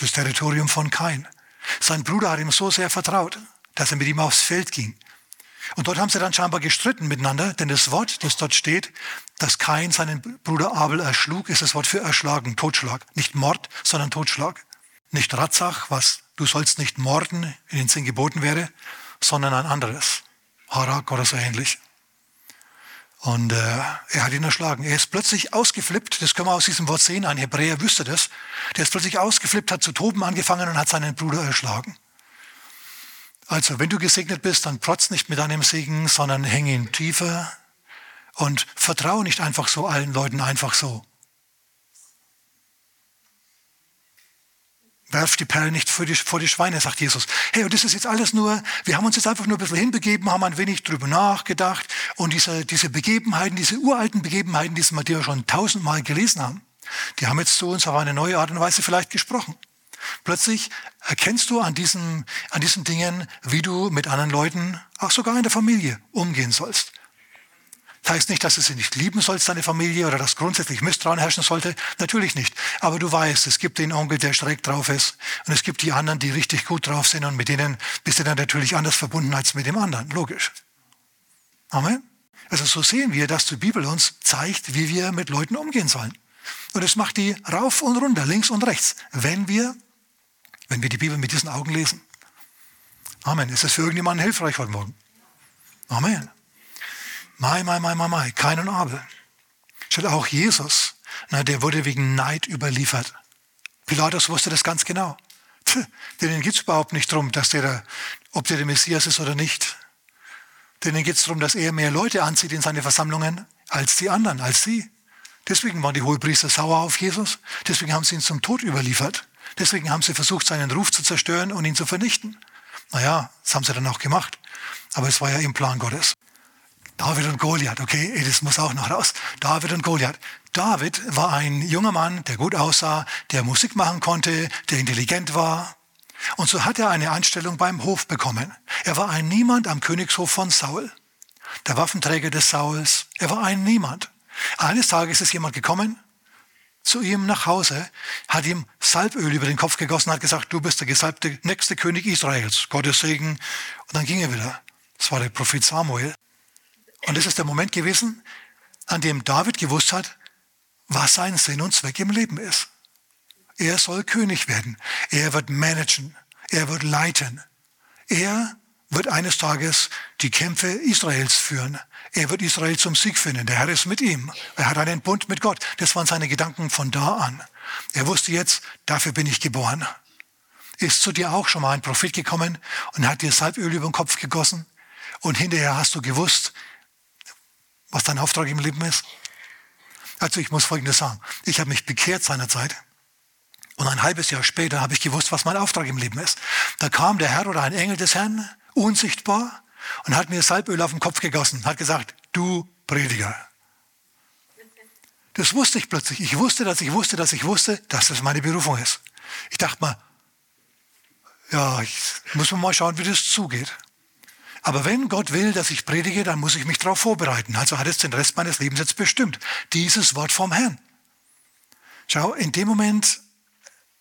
das Territorium von Kain. Sein Bruder hat ihm so sehr vertraut, dass er mit ihm aufs Feld ging. Und dort haben sie dann scheinbar gestritten miteinander, denn das Wort, das dort steht, dass Kain seinen Bruder Abel erschlug, ist das Wort für erschlagen, Totschlag. Nicht Mord, sondern Totschlag. Nicht Ratzach, was du sollst nicht morden in den Sinn geboten wäre, sondern ein anderes. Harak oder so ähnlich. Und äh, er hat ihn erschlagen. Er ist plötzlich ausgeflippt, das können wir aus diesem Wort sehen, ein Hebräer wüsste das. Der ist plötzlich ausgeflippt, hat zu toben angefangen und hat seinen Bruder erschlagen. Also, wenn du gesegnet bist, dann protz nicht mit deinem Segen, sondern häng ihn tiefer und vertraue nicht einfach so allen Leuten einfach so. Werf die Perle nicht vor die, vor die Schweine, sagt Jesus. Hey, und das ist jetzt alles nur, wir haben uns jetzt einfach nur ein bisschen hinbegeben, haben ein wenig drüber nachgedacht und diese, diese Begebenheiten, diese uralten Begebenheiten, die wir schon tausendmal gelesen haben, die haben jetzt zu uns auf eine neue Art und Weise vielleicht gesprochen. Plötzlich erkennst du an diesen, an diesen Dingen, wie du mit anderen Leuten, auch sogar in der Familie, umgehen sollst. Das heißt nicht, dass du sie nicht lieben sollst, deine Familie, oder dass grundsätzlich Misstrauen herrschen sollte. Natürlich nicht. Aber du weißt, es gibt den Onkel, der schräg drauf ist. Und es gibt die anderen, die richtig gut drauf sind. Und mit denen bist du dann natürlich anders verbunden als mit dem anderen. Logisch. Amen. Also so sehen wir, dass die Bibel uns zeigt, wie wir mit Leuten umgehen sollen. Und es macht die rauf und runter, links und rechts, wenn wir, wenn wir die Bibel mit diesen Augen lesen. Amen. Ist das für irgendjemanden hilfreich heute Morgen? Amen. Mai, mai, mai, mai, mai, kein und Abel. Statt auch Jesus, na, der wurde wegen Neid überliefert. Pilatus wusste das ganz genau. Tch, denen geht es überhaupt nicht darum, dass der, ob der der Messias ist oder nicht. Denen geht es darum, dass er mehr Leute anzieht in seine Versammlungen als die anderen, als sie. Deswegen waren die Hohepriester sauer auf Jesus. Deswegen haben sie ihn zum Tod überliefert. Deswegen haben sie versucht, seinen Ruf zu zerstören und ihn zu vernichten. Naja, das haben sie dann auch gemacht. Aber es war ja im Plan Gottes. David und Goliath, okay, das muss auch noch raus. David und Goliath. David war ein junger Mann, der gut aussah, der Musik machen konnte, der intelligent war. Und so hat er eine Anstellung beim Hof bekommen. Er war ein Niemand am Königshof von Saul. Der Waffenträger des Sauls. Er war ein Niemand. Eines Tages ist jemand gekommen zu ihm nach Hause, hat ihm Salböl über den Kopf gegossen, hat gesagt, du bist der gesalbte nächste König Israels. Gottes Segen. Und dann ging er wieder. Das war der Prophet Samuel. Und das ist der Moment gewesen, an dem David gewusst hat, was sein Sinn und Zweck im Leben ist. Er soll König werden. Er wird managen. Er wird leiten. Er wird eines Tages die Kämpfe Israels führen. Er wird Israel zum Sieg finden. Der Herr ist mit ihm. Er hat einen Bund mit Gott. Das waren seine Gedanken von da an. Er wusste jetzt, dafür bin ich geboren. Ist zu dir auch schon mal ein Prophet gekommen und hat dir Salböl über den Kopf gegossen? Und hinterher hast du gewusst, was dein Auftrag im Leben ist? Also ich muss Folgendes sagen. Ich habe mich bekehrt seinerzeit. Und ein halbes Jahr später habe ich gewusst, was mein Auftrag im Leben ist. Da kam der Herr oder ein Engel des Herrn, unsichtbar, und hat mir Salböl auf den Kopf gegossen, hat gesagt, du Prediger. Das wusste ich plötzlich. Ich wusste, dass ich wusste, dass ich wusste, dass das meine Berufung ist. Ich dachte mal, ja, ich muss mal schauen, wie das zugeht. Aber wenn Gott will, dass ich predige, dann muss ich mich darauf vorbereiten. Also hat es den Rest meines Lebens jetzt bestimmt. Dieses Wort vom Herrn. Schau, in dem Moment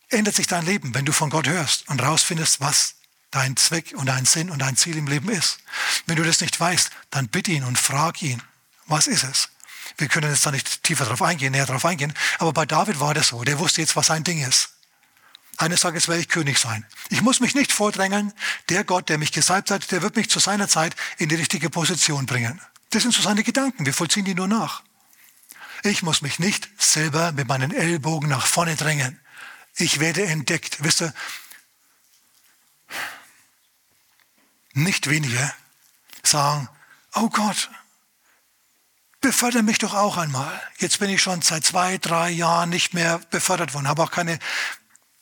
ändert sich dein Leben, wenn du von Gott hörst und rausfindest, was dein Zweck und dein Sinn und dein Ziel im Leben ist. Wenn du das nicht weißt, dann bitte ihn und frag ihn, was ist es? Wir können jetzt da nicht tiefer drauf eingehen, näher drauf eingehen, aber bei David war das so. Der wusste jetzt, was sein Ding ist. Eines Tages werde ich König sein. Ich muss mich nicht vordrängeln. Der Gott, der mich gesalbt hat, der wird mich zu seiner Zeit in die richtige Position bringen. Das sind so seine Gedanken. Wir vollziehen die nur nach. Ich muss mich nicht selber mit meinen Ellbogen nach vorne drängen. Ich werde entdeckt. Wisst ihr, nicht wenige sagen, oh Gott, befördere mich doch auch einmal. Jetzt bin ich schon seit zwei, drei Jahren nicht mehr befördert worden, habe auch keine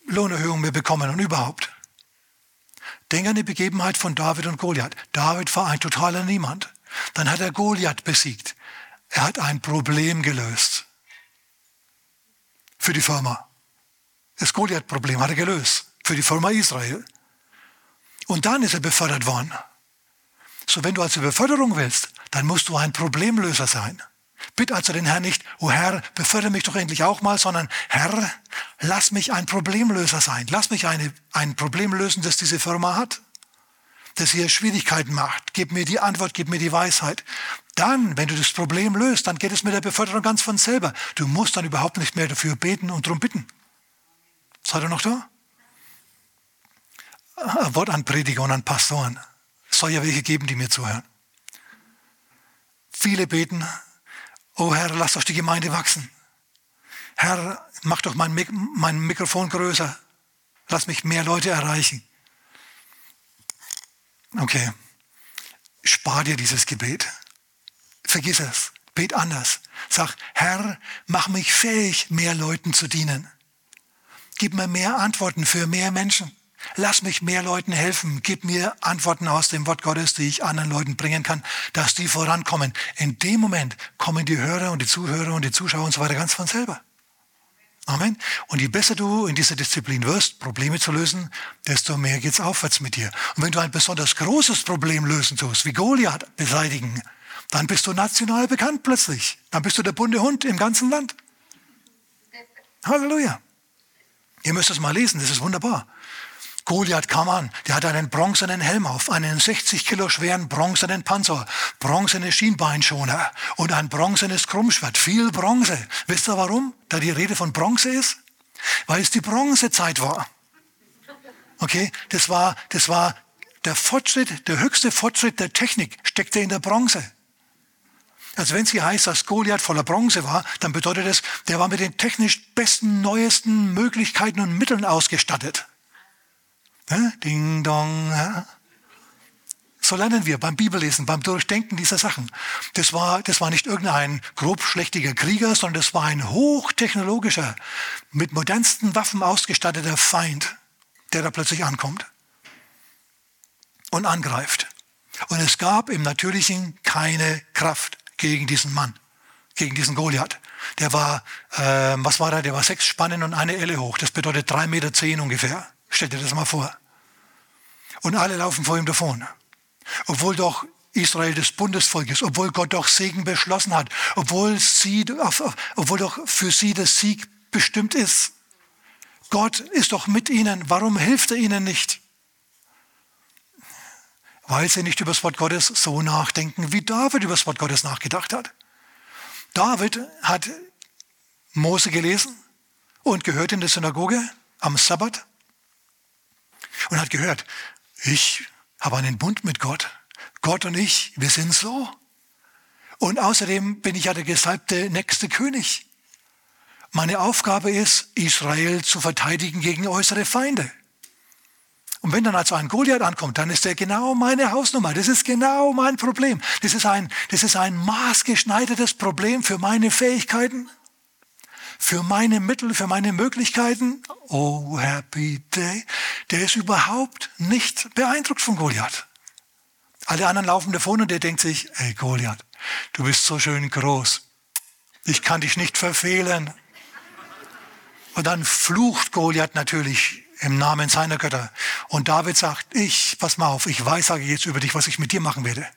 Lohnerhöhung mehr bekommen und überhaupt. Denk an die Begebenheit von David und Goliath. David war ein totaler Niemand. Dann hat er Goliath besiegt. Er hat ein Problem gelöst. Für die Firma. Das Goliath-Problem hat er gelöst. Für die Firma Israel. Und dann ist er befördert worden. So, wenn du also Beförderung willst, dann musst du ein Problemlöser sein. Bitte also den Herrn nicht, oh Herr, befördere mich doch endlich auch mal, sondern Herr, lass mich ein Problemlöser sein. Lass mich eine, ein Problem lösen, das diese Firma hat. Das hier Schwierigkeiten macht. Gib mir die Antwort, gib mir die Weisheit. Dann, wenn du das Problem löst, dann geht es mit der Beförderung ganz von selber. Du musst dann überhaupt nicht mehr dafür beten und darum bitten. Seid ihr noch da? Ein Wort an Prediger und an Pastoren. Es soll ja welche geben, die mir zuhören. Viele beten, oh Herr, lass doch die Gemeinde wachsen. Herr, mach doch mein, Mik mein Mikrofon größer. Lass mich mehr Leute erreichen. Okay, spar dir dieses Gebet. Vergiss es. Bet anders. Sag, Herr, mach mich fähig, mehr Leuten zu dienen. Gib mir mehr Antworten für mehr Menschen. Lass mich mehr Leuten helfen. Gib mir Antworten aus dem Wort Gottes, die ich anderen Leuten bringen kann, dass die vorankommen. In dem Moment kommen die Hörer und die Zuhörer und die Zuschauer und so weiter ganz von selber. Amen. Und je besser du in dieser Disziplin wirst, Probleme zu lösen, desto mehr geht's aufwärts mit dir. Und wenn du ein besonders großes Problem lösen tust, wie Goliath beseitigen, dann bist du national bekannt plötzlich. Dann bist du der bunte Hund im ganzen Land. Halleluja. Ihr müsst es mal lesen, das ist wunderbar. Goliath kam an, der hatte einen bronzenen Helm auf, einen 60 Kilo schweren bronzenen Panzer, bronzene Schienbeinschoner und ein bronzenes Krummschwert, viel Bronze. Wisst ihr warum? Da die Rede von Bronze ist? Weil es die Bronzezeit war. Okay, das war, das war der Fortschritt, der höchste Fortschritt der Technik steckte in der Bronze. Also wenn es hier heißt, dass Goliath voller Bronze war, dann bedeutet es, der war mit den technisch besten, neuesten Möglichkeiten und Mitteln ausgestattet. Ding dong. So lernen wir beim Bibellesen, beim Durchdenken dieser Sachen. Das war, das war nicht irgendein grobschlächtiger Krieger, sondern das war ein hochtechnologischer, mit modernsten Waffen ausgestatteter Feind, der da plötzlich ankommt und angreift. Und es gab im Natürlichen keine Kraft gegen diesen Mann, gegen diesen Goliath. Der war, äh, was war der? Der war sechs Spannen und eine Elle hoch. Das bedeutet drei Meter zehn ungefähr. Stell dir das mal vor. Und alle laufen vor ihm davon. Obwohl doch Israel das Bundesvolk ist, obwohl Gott doch Segen beschlossen hat, obwohl, sie, obwohl doch für sie der Sieg bestimmt ist. Gott ist doch mit ihnen. Warum hilft er ihnen nicht? Weil sie nicht über das Wort Gottes so nachdenken, wie David über das Wort Gottes nachgedacht hat. David hat Mose gelesen und gehört in der Synagoge am Sabbat und hat gehört, ich habe einen Bund mit Gott. Gott und ich, wir sind so. Und außerdem bin ich ja der gesalbte nächste König. Meine Aufgabe ist, Israel zu verteidigen gegen äußere Feinde. Und wenn dann also ein Goliath ankommt, dann ist der genau meine Hausnummer. Das ist genau mein Problem. Das ist ein, das ist ein maßgeschneidertes Problem für meine Fähigkeiten, für meine Mittel, für meine Möglichkeiten. Oh, happy day. Der ist überhaupt nicht beeindruckt von Goliath. Alle anderen laufen davon und der denkt sich, ey Goliath, du bist so schön groß. Ich kann dich nicht verfehlen. Und dann flucht Goliath natürlich im Namen seiner Götter. Und David sagt, ich, pass mal auf, ich weissage jetzt über dich, was ich mit dir machen werde.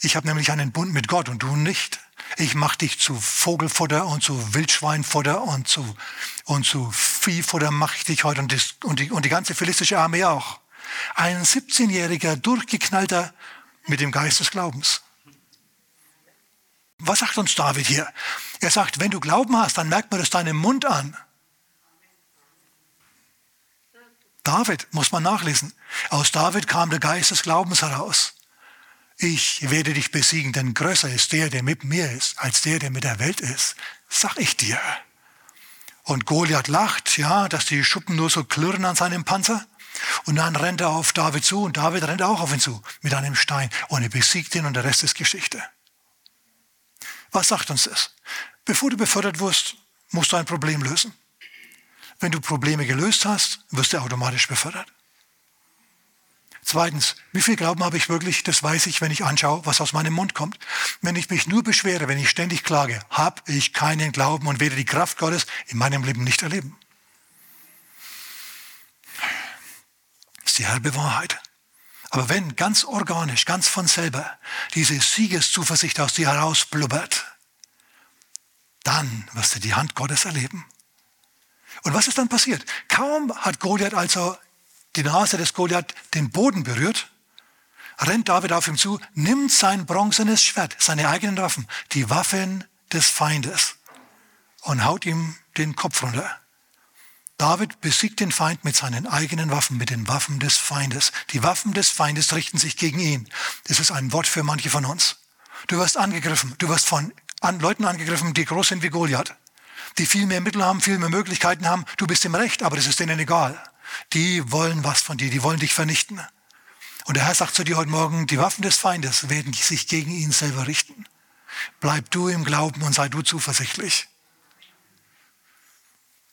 Ich habe nämlich einen Bund mit Gott und du nicht. Ich mache dich zu Vogelfutter und zu Wildschweinfutter und zu, und zu Viehfutter mache ich dich heute und, das, und, die, und die ganze philistische Armee auch. Ein 17-jähriger, durchgeknallter mit dem Geist des Glaubens. Was sagt uns David hier? Er sagt, wenn du Glauben hast, dann merkt man das deinem Mund an. David, muss man nachlesen. Aus David kam der Geist des Glaubens heraus. Ich werde dich besiegen, denn größer ist der, der mit mir ist, als der, der mit der Welt ist. Sag ich dir. Und Goliath lacht, ja, dass die Schuppen nur so klirren an seinem Panzer. Und dann rennt er auf David zu und David rennt auch auf ihn zu mit einem Stein und er besiegt ihn und der Rest ist Geschichte. Was sagt uns das? Bevor du befördert wirst, musst du ein Problem lösen. Wenn du Probleme gelöst hast, wirst du automatisch befördert. Zweitens, wie viel Glauben habe ich wirklich? Das weiß ich, wenn ich anschaue, was aus meinem Mund kommt. Wenn ich mich nur beschwere, wenn ich ständig klage, habe ich keinen Glauben und werde die Kraft Gottes in meinem Leben nicht erleben. Das ist die halbe Wahrheit. Aber wenn ganz organisch, ganz von selber diese Siegeszuversicht aus dir herausblubbert, dann wirst du die Hand Gottes erleben. Und was ist dann passiert? Kaum hat Goliath also die Nase des Goliath den Boden berührt, rennt David auf ihm zu, nimmt sein bronzenes Schwert, seine eigenen Waffen, die Waffen des Feindes und haut ihm den Kopf runter. David besiegt den Feind mit seinen eigenen Waffen, mit den Waffen des Feindes. Die Waffen des Feindes richten sich gegen ihn. Das ist ein Wort für manche von uns. Du wirst angegriffen. Du wirst von Leuten angegriffen, die groß sind wie Goliath die viel mehr Mittel haben, viel mehr Möglichkeiten haben. Du bist im Recht, aber das ist denen egal. Die wollen was von dir, die wollen dich vernichten. Und der Herr sagt zu dir heute Morgen, die Waffen des Feindes werden sich gegen ihn selber richten. Bleib du im Glauben und sei du zuversichtlich.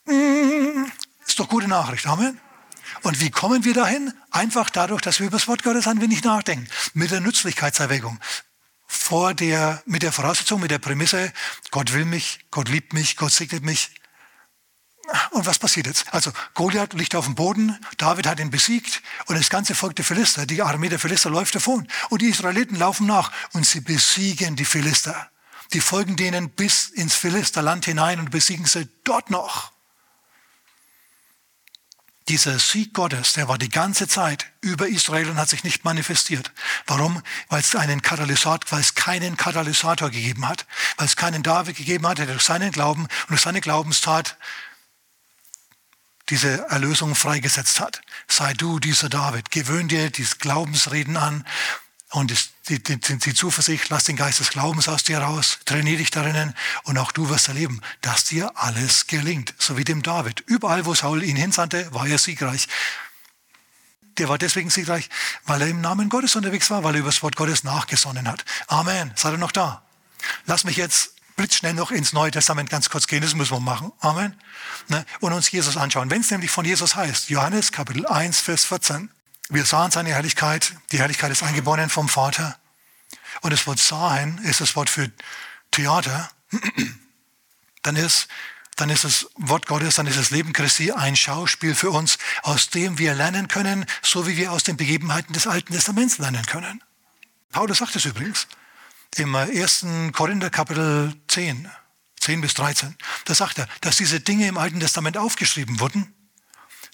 Mm, ist doch gute Nachricht, Amen. Und wie kommen wir dahin? Einfach dadurch, dass wir über das Wort Gottes ein wenig nachdenken. Mit der Nützlichkeitserwägung vor der, mit der Voraussetzung, mit der Prämisse, Gott will mich, Gott liebt mich, Gott segnet mich. Und was passiert jetzt? Also Goliath liegt auf dem Boden, David hat ihn besiegt und das ganze Volk der Philister, die Armee der Philister läuft davon. Und die Israeliten laufen nach und sie besiegen die Philister. Die folgen denen bis ins Philisterland hinein und besiegen sie dort noch. Dieser Sieg Gottes, der war die ganze Zeit über Israel und hat sich nicht manifestiert. Warum? Weil es einen Katalysator, weil es keinen Katalysator gegeben hat, weil es keinen David gegeben hat, der durch seinen Glauben und durch seine Glaubenstat diese Erlösung freigesetzt hat. Sei du dieser David, gewöhn dir dieses Glaubensreden an und die, die, die, Zuversicht, lass den Geist des Glaubens aus dir raus, trainier dich darin und auch du wirst erleben, dass dir alles gelingt. So wie dem David. Überall, wo Saul ihn hinsandte, war er siegreich. Der war deswegen siegreich, weil er im Namen Gottes unterwegs war, weil er über das Wort Gottes nachgesonnen hat. Amen. Seid ihr noch da? Lass mich jetzt blitzschnell noch ins Neue Testament ganz kurz gehen, das müssen wir machen. Amen. Ne? Und uns Jesus anschauen. Wenn es nämlich von Jesus heißt, Johannes Kapitel 1, Vers 14, wir sahen seine Herrlichkeit, die Herrlichkeit des Eingeborenen vom Vater. Und das Wort sahen ist das Wort für Theater. Dann ist, dann ist das Wort Gottes, dann ist das Leben Christi ein Schauspiel für uns, aus dem wir lernen können, so wie wir aus den Begebenheiten des Alten Testaments lernen können. Paulus sagt es übrigens im 1. Korinther Kapitel 10, 10 bis 13. Da sagt er, dass diese Dinge im Alten Testament aufgeschrieben wurden,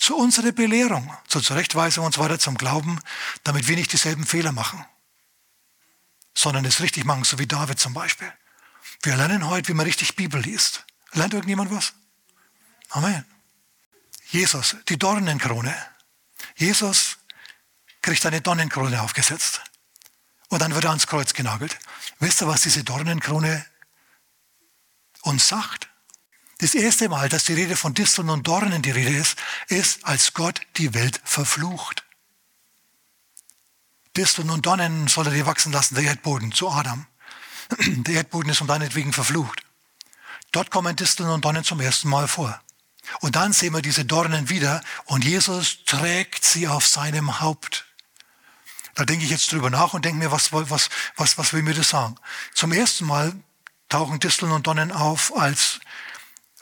zu unserer Belehrung, zur Zurechtweisung und so weiter, zum Glauben, damit wir nicht dieselben Fehler machen, sondern es richtig machen, so wie David zum Beispiel. Wir lernen heute, wie man richtig Bibel liest. Lernt irgendjemand was? Amen. Jesus, die Dornenkrone. Jesus kriegt eine Dornenkrone aufgesetzt. Und dann wird er ans Kreuz genagelt. Wisst ihr, was diese Dornenkrone uns sagt? Das erste Mal, dass die Rede von Disteln und Dornen die Rede ist, ist, als Gott die Welt verflucht. Disteln und Dornen soll er dir wachsen lassen, der Erdboden, zu Adam. [CLEARS THROAT] Der Erdboden ist um deinetwegen verflucht. Dort kommen Disteln und Dornen zum ersten Mal vor. Und dann sehen wir diese Dornen wieder und Jesus trägt sie auf seinem Haupt. Da denke ich jetzt drüber nach und denke mir, was, was, was, was will mir das sagen? Zum ersten Mal tauchen Disteln und Dornen auf, als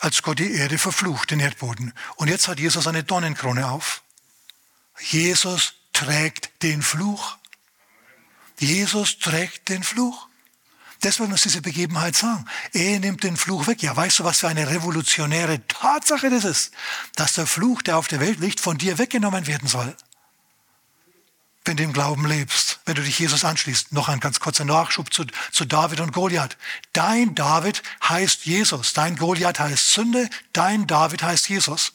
als Gott die Erde verflucht, den Erdboden. Und jetzt hat Jesus eine Dornenkrone auf. Jesus trägt den Fluch. Jesus trägt den Fluch. Will uns diese Begebenheit sagen. Er nimmt den Fluch weg. Ja, weißt du, was für eine revolutionäre Tatsache das ist? Dass der Fluch, der auf der Welt liegt, von dir weggenommen werden soll wenn du im Glauben lebst, wenn du dich Jesus anschließt. Noch ein ganz kurzer Nachschub zu, zu David und Goliath. Dein David heißt Jesus, dein Goliath heißt Sünde, dein David heißt Jesus.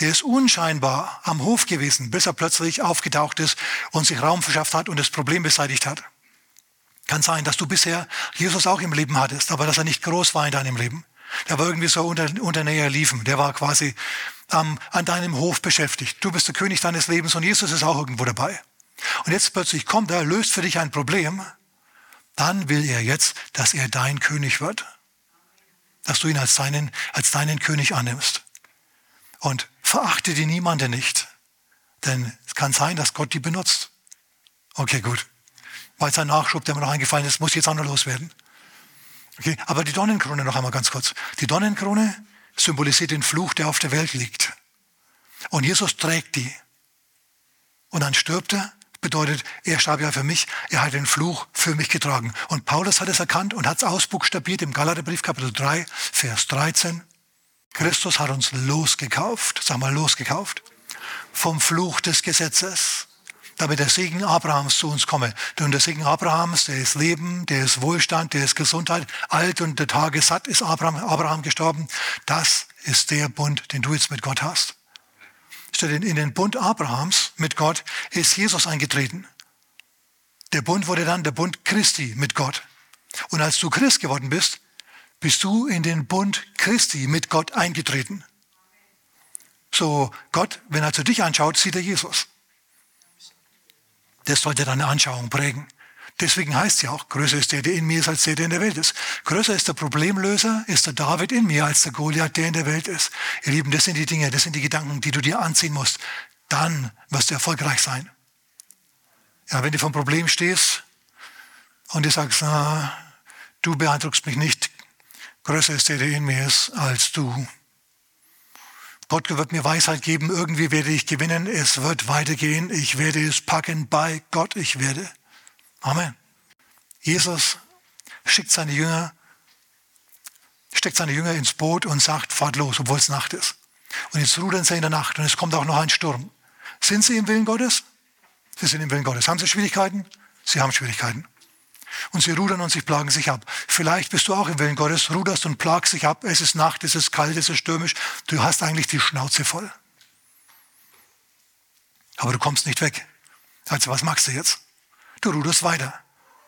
Der ist unscheinbar am Hof gewesen, bis er plötzlich aufgetaucht ist und sich Raum verschafft hat und das Problem beseitigt hat. Kann sein, dass du bisher Jesus auch im Leben hattest, aber dass er nicht groß war in deinem Leben. Der war irgendwie so unter, unter Nähe liefen. Der war quasi ähm, an deinem Hof beschäftigt. Du bist der König deines Lebens und Jesus ist auch irgendwo dabei. Und jetzt plötzlich kommt er, löst für dich ein Problem, dann will er jetzt, dass er dein König wird. Dass du ihn als deinen, als deinen König annimmst. Und verachte die niemanden nicht. Denn es kann sein, dass Gott die benutzt. Okay, gut. Weil es ein Nachschub, der mir noch eingefallen ist, muss jetzt auch noch loswerden. Okay, aber die Donnenkrone noch einmal ganz kurz. Die Donnenkrone symbolisiert den Fluch, der auf der Welt liegt. Und Jesus trägt die. Und dann stirbt er bedeutet, er starb ja für mich, er hat den Fluch für mich getragen. Und Paulus hat es erkannt und hat es ausbuchstabiert im Galaterbrief Kapitel 3, Vers 13. Christus hat uns losgekauft, sag mal losgekauft, vom Fluch des Gesetzes, damit der Segen Abrahams zu uns komme. Denn der Segen Abrahams, der ist Leben, der ist Wohlstand, der ist Gesundheit. Alt und der Tage satt ist Abraham, Abraham gestorben. Das ist der Bund, den du jetzt mit Gott hast in den Bund Abrahams mit Gott ist Jesus eingetreten. Der Bund wurde dann der Bund Christi mit Gott. Und als du Christ geworden bist, bist du in den Bund Christi mit Gott eingetreten. So Gott, wenn er zu dich anschaut, sieht er Jesus. Das sollte deine Anschauung prägen. Deswegen heißt es ja auch, größer ist der, der in mir ist, als der, der in der Welt ist. Größer ist der Problemlöser, ist der David in mir, als der Goliath, der in der Welt ist. Ihr Lieben, das sind die Dinge, das sind die Gedanken, die du dir anziehen musst. Dann wirst du erfolgreich sein. Ja, wenn du vom Problem stehst und du sagst, na, du beeindruckst mich nicht, größer ist der, der in mir ist, als du. Gott wird mir Weisheit geben, irgendwie werde ich gewinnen, es wird weitergehen, ich werde es packen bei Gott, ich werde. Amen. Jesus schickt seine Jünger, steckt seine Jünger ins Boot und sagt, fahrt los, obwohl es Nacht ist. Und jetzt rudern sie in der Nacht und es kommt auch noch ein Sturm. Sind sie im Willen Gottes? Sie sind im Willen Gottes. Haben sie Schwierigkeiten? Sie haben Schwierigkeiten. Und sie rudern und sie plagen sich ab. Vielleicht bist du auch im Willen Gottes, ruderst und plagst dich ab. Es ist Nacht, es ist kalt, es ist stürmisch. Du hast eigentlich die Schnauze voll. Aber du kommst nicht weg. Also was machst du jetzt? Du ruderst weiter.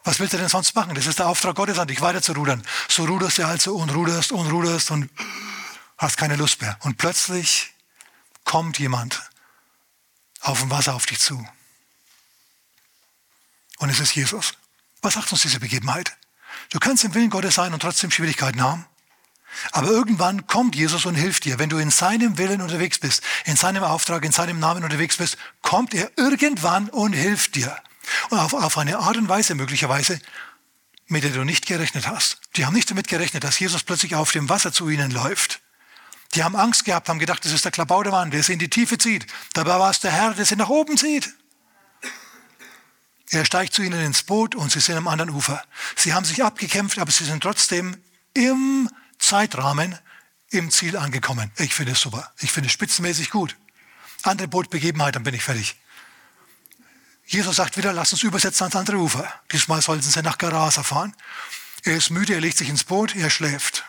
Was willst du denn sonst machen? Das ist der Auftrag Gottes an dich, weiter zu rudern. So ruderst du also und ruderst und ruderst und hast keine Lust mehr. Und plötzlich kommt jemand auf dem Wasser auf dich zu. Und es ist Jesus. Was sagt uns diese Begebenheit? Du kannst im Willen Gottes sein und trotzdem Schwierigkeiten haben. Aber irgendwann kommt Jesus und hilft dir. Wenn du in seinem Willen unterwegs bist, in seinem Auftrag, in seinem Namen unterwegs bist, kommt er irgendwann und hilft dir. Und auf, auf eine Art und Weise möglicherweise, mit der du nicht gerechnet hast. Die haben nicht damit gerechnet, dass Jesus plötzlich auf dem Wasser zu ihnen läuft. Die haben Angst gehabt, haben gedacht, das ist der Klabautermann, der sie in die Tiefe zieht. Dabei war es der Herr, der sie nach oben zieht. Er steigt zu ihnen ins Boot und sie sind am anderen Ufer. Sie haben sich abgekämpft, aber sie sind trotzdem im Zeitrahmen im Ziel angekommen. Ich finde es super. Ich finde es spitzenmäßig gut. Andere Bootbegebenheit, dann bin ich fertig. Jesus sagt wieder, lass uns übersetzen ans andere Ufer. Diesmal sollten sie nach Gerasa fahren. Er ist müde, er legt sich ins Boot, er schläft.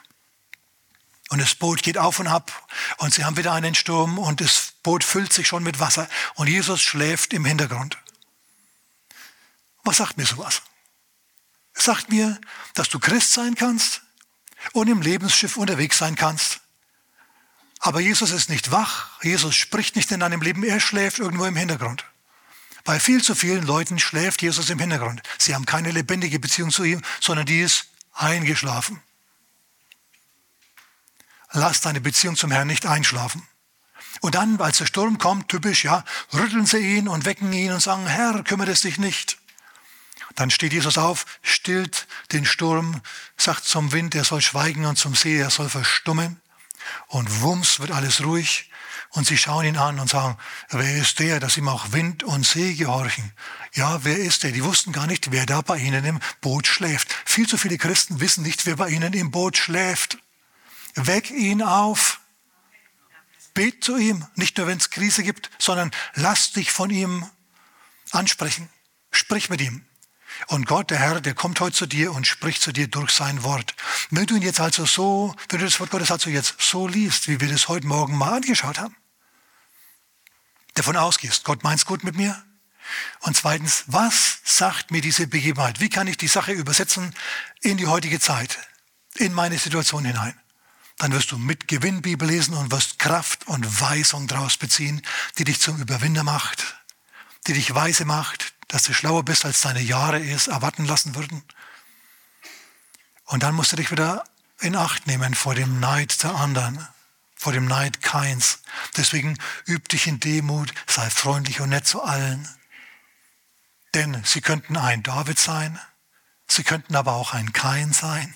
Und das Boot geht auf und ab und sie haben wieder einen Sturm und das Boot füllt sich schon mit Wasser und Jesus schläft im Hintergrund. Was sagt mir sowas? Sagt mir, dass du Christ sein kannst und im Lebensschiff unterwegs sein kannst. Aber Jesus ist nicht wach, Jesus spricht nicht in deinem Leben, er schläft irgendwo im Hintergrund. Bei viel zu vielen Leuten schläft Jesus im Hintergrund. Sie haben keine lebendige Beziehung zu ihm, sondern die ist eingeschlafen. Lass deine Beziehung zum Herrn nicht einschlafen. Und dann, als der Sturm kommt, typisch, ja, rütteln sie ihn und wecken ihn und sagen, Herr, kümmere es dich nicht. Dann steht Jesus auf, stillt den Sturm, sagt zum Wind, er soll schweigen und zum See, er soll verstummen. Und wumms wird alles ruhig. Und sie schauen ihn an und sagen, wer ist der, dass ihm auch Wind und See gehorchen? Ja, wer ist der? Die wussten gar nicht, wer da bei ihnen im Boot schläft. Viel zu viele Christen wissen nicht, wer bei ihnen im Boot schläft. Weck ihn auf. Bet zu ihm, nicht nur wenn es Krise gibt, sondern lass dich von ihm ansprechen. Sprich mit ihm. Und Gott, der Herr, der kommt heute zu dir und spricht zu dir durch sein Wort. Wenn du ihn jetzt also so, wenn du das Wort Gottes also jetzt so liest, wie wir das heute Morgen mal angeschaut haben, davon ausgehst, Gott meint's gut mit mir. Und zweitens, was sagt mir diese Begebenheit? Wie kann ich die Sache übersetzen in die heutige Zeit, in meine Situation hinein? dann wirst du mit Gewinn Bibel lesen und wirst Kraft und Weisung daraus beziehen, die dich zum Überwinder macht, die dich weise macht, dass du schlauer bist, als deine Jahre es erwarten lassen würden. Und dann musst du dich wieder in Acht nehmen vor dem Neid der anderen, vor dem Neid keins. Deswegen üb dich in Demut, sei freundlich und nett zu allen. Denn sie könnten ein David sein, sie könnten aber auch ein Kain sein.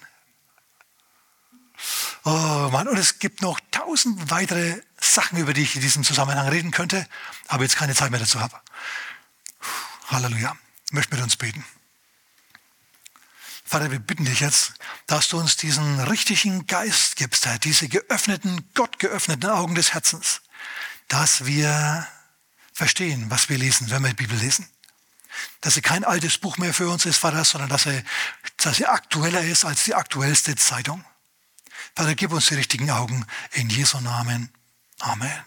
Oh Mann, und es gibt noch tausend weitere Sachen, über die ich in diesem Zusammenhang reden könnte, aber jetzt keine Zeit mehr dazu habe. Halleluja. Ich möchte mit uns beten. Vater, wir bitten dich jetzt, dass du uns diesen richtigen Geist gibst, Herr, diese geöffneten, Gott geöffneten Augen des Herzens, dass wir verstehen, was wir lesen, wenn wir die Bibel lesen. Dass sie kein altes Buch mehr für uns ist, Vater, sondern dass sie, dass sie aktueller ist als die aktuellste Zeitung. Vater, gib uns die richtigen Augen in Jesu Namen. Amen.